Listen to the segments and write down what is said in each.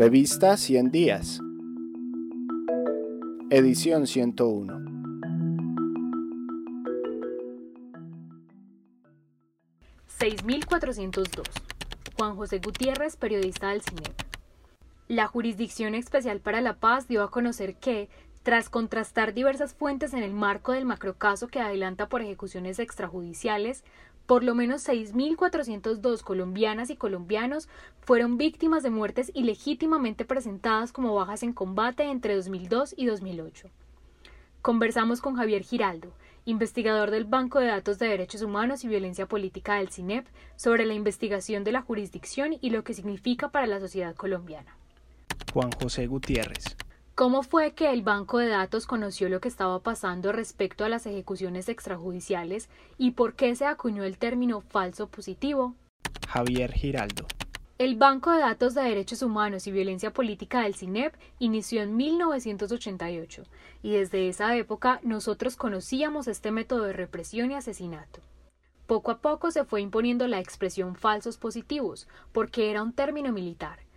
Revista 100 días. Edición 101. ...6402... Juan José Gutiérrez, periodista del CINEP. La Jurisdicción Especial para la Paz dio a conocer que, tras contrastar diversas fuentes en el marco del macrocaso que adelanta por ejecuciones extrajudiciales, por lo menos 6.402 colombianas y colombianos fueron víctimas de muertes ilegítimamente presentadas como bajas en combate entre 2002 y 2008. Conversamos con Javier Giraldo, investigador del Banco de Datos de Derechos Humanos y Violencia Política del CINEP, sobre la investigación de la jurisdicción y lo que significa para la sociedad colombiana. Juan José Gutiérrez. ¿Cómo fue que el banco de datos conoció lo que estaba pasando respecto a las ejecuciones extrajudiciales y por qué se acuñó el término falso positivo? Javier Giraldo. El Banco de Datos de Derechos Humanos y Violencia Política del CINEP inició en 1988 y desde esa época nosotros conocíamos este método de represión y asesinato. Poco a poco se fue imponiendo la expresión falsos positivos porque era un término militar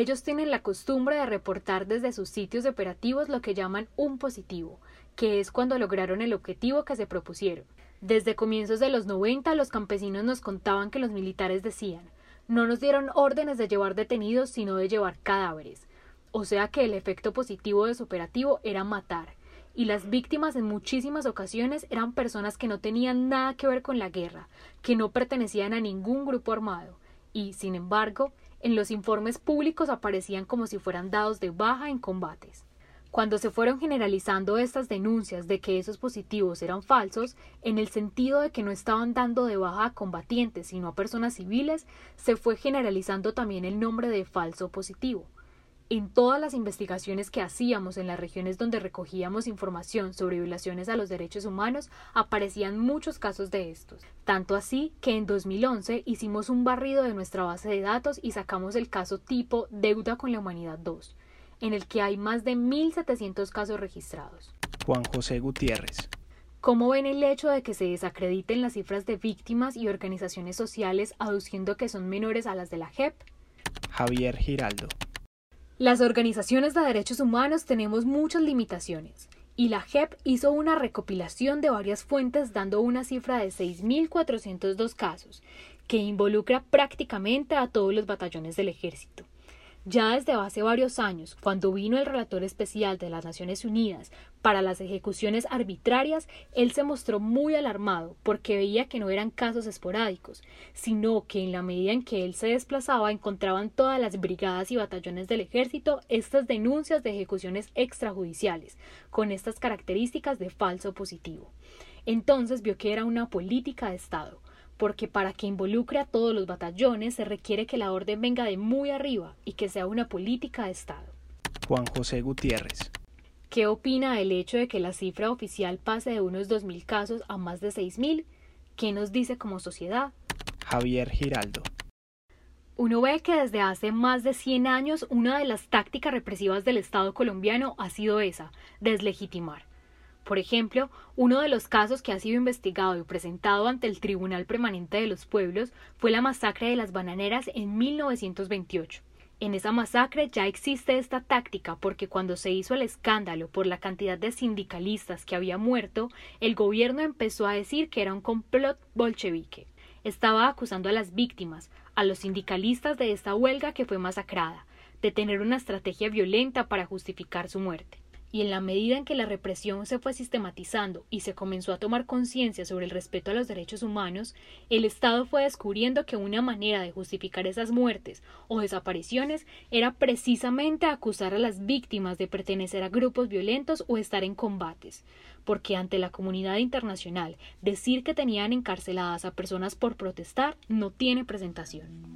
ellos tienen la costumbre de reportar desde sus sitios operativos lo que llaman un positivo, que es cuando lograron el objetivo que se propusieron. Desde comienzos de los 90 los campesinos nos contaban que los militares decían no nos dieron órdenes de llevar detenidos sino de llevar cadáveres. O sea que el efecto positivo de su operativo era matar, y las víctimas en muchísimas ocasiones eran personas que no tenían nada que ver con la guerra, que no pertenecían a ningún grupo armado, y, sin embargo, en los informes públicos aparecían como si fueran dados de baja en combates. Cuando se fueron generalizando estas denuncias de que esos positivos eran falsos, en el sentido de que no estaban dando de baja a combatientes sino a personas civiles, se fue generalizando también el nombre de falso positivo. En todas las investigaciones que hacíamos en las regiones donde recogíamos información sobre violaciones a los derechos humanos aparecían muchos casos de estos, tanto así que en 2011 hicimos un barrido de nuestra base de datos y sacamos el caso tipo Deuda con la Humanidad 2, en el que hay más de 1.700 casos registrados. Juan José Gutiérrez. ¿Cómo ven el hecho de que se desacrediten las cifras de víctimas y organizaciones sociales aduciendo que son menores a las de la JEP? Javier Giraldo. Las organizaciones de derechos humanos tenemos muchas limitaciones, y la JEP hizo una recopilación de varias fuentes dando una cifra de 6.402 casos, que involucra prácticamente a todos los batallones del ejército. Ya desde hace varios años, cuando vino el relator especial de las Naciones Unidas para las ejecuciones arbitrarias, él se mostró muy alarmado porque veía que no eran casos esporádicos, sino que en la medida en que él se desplazaba encontraban todas las brigadas y batallones del ejército estas denuncias de ejecuciones extrajudiciales, con estas características de falso positivo. Entonces vio que era una política de Estado, porque para que involucre a todos los batallones se requiere que la orden venga de muy arriba y que sea una política de Estado. Juan José Gutiérrez. ¿Qué opina del hecho de que la cifra oficial pase de unos 2.000 casos a más de 6.000? ¿Qué nos dice como sociedad? Javier Giraldo. Uno ve que desde hace más de 100 años una de las tácticas represivas del Estado colombiano ha sido esa, deslegitimar. Por ejemplo, uno de los casos que ha sido investigado y presentado ante el Tribunal Permanente de los Pueblos fue la masacre de las bananeras en 1928. En esa masacre ya existe esta táctica porque cuando se hizo el escándalo por la cantidad de sindicalistas que había muerto, el gobierno empezó a decir que era un complot bolchevique. Estaba acusando a las víctimas, a los sindicalistas de esta huelga que fue masacrada, de tener una estrategia violenta para justificar su muerte y en la medida en que la represión se fue sistematizando y se comenzó a tomar conciencia sobre el respeto a los derechos humanos, el Estado fue descubriendo que una manera de justificar esas muertes o desapariciones era precisamente acusar a las víctimas de pertenecer a grupos violentos o estar en combates, porque ante la comunidad internacional decir que tenían encarceladas a personas por protestar no tiene presentación.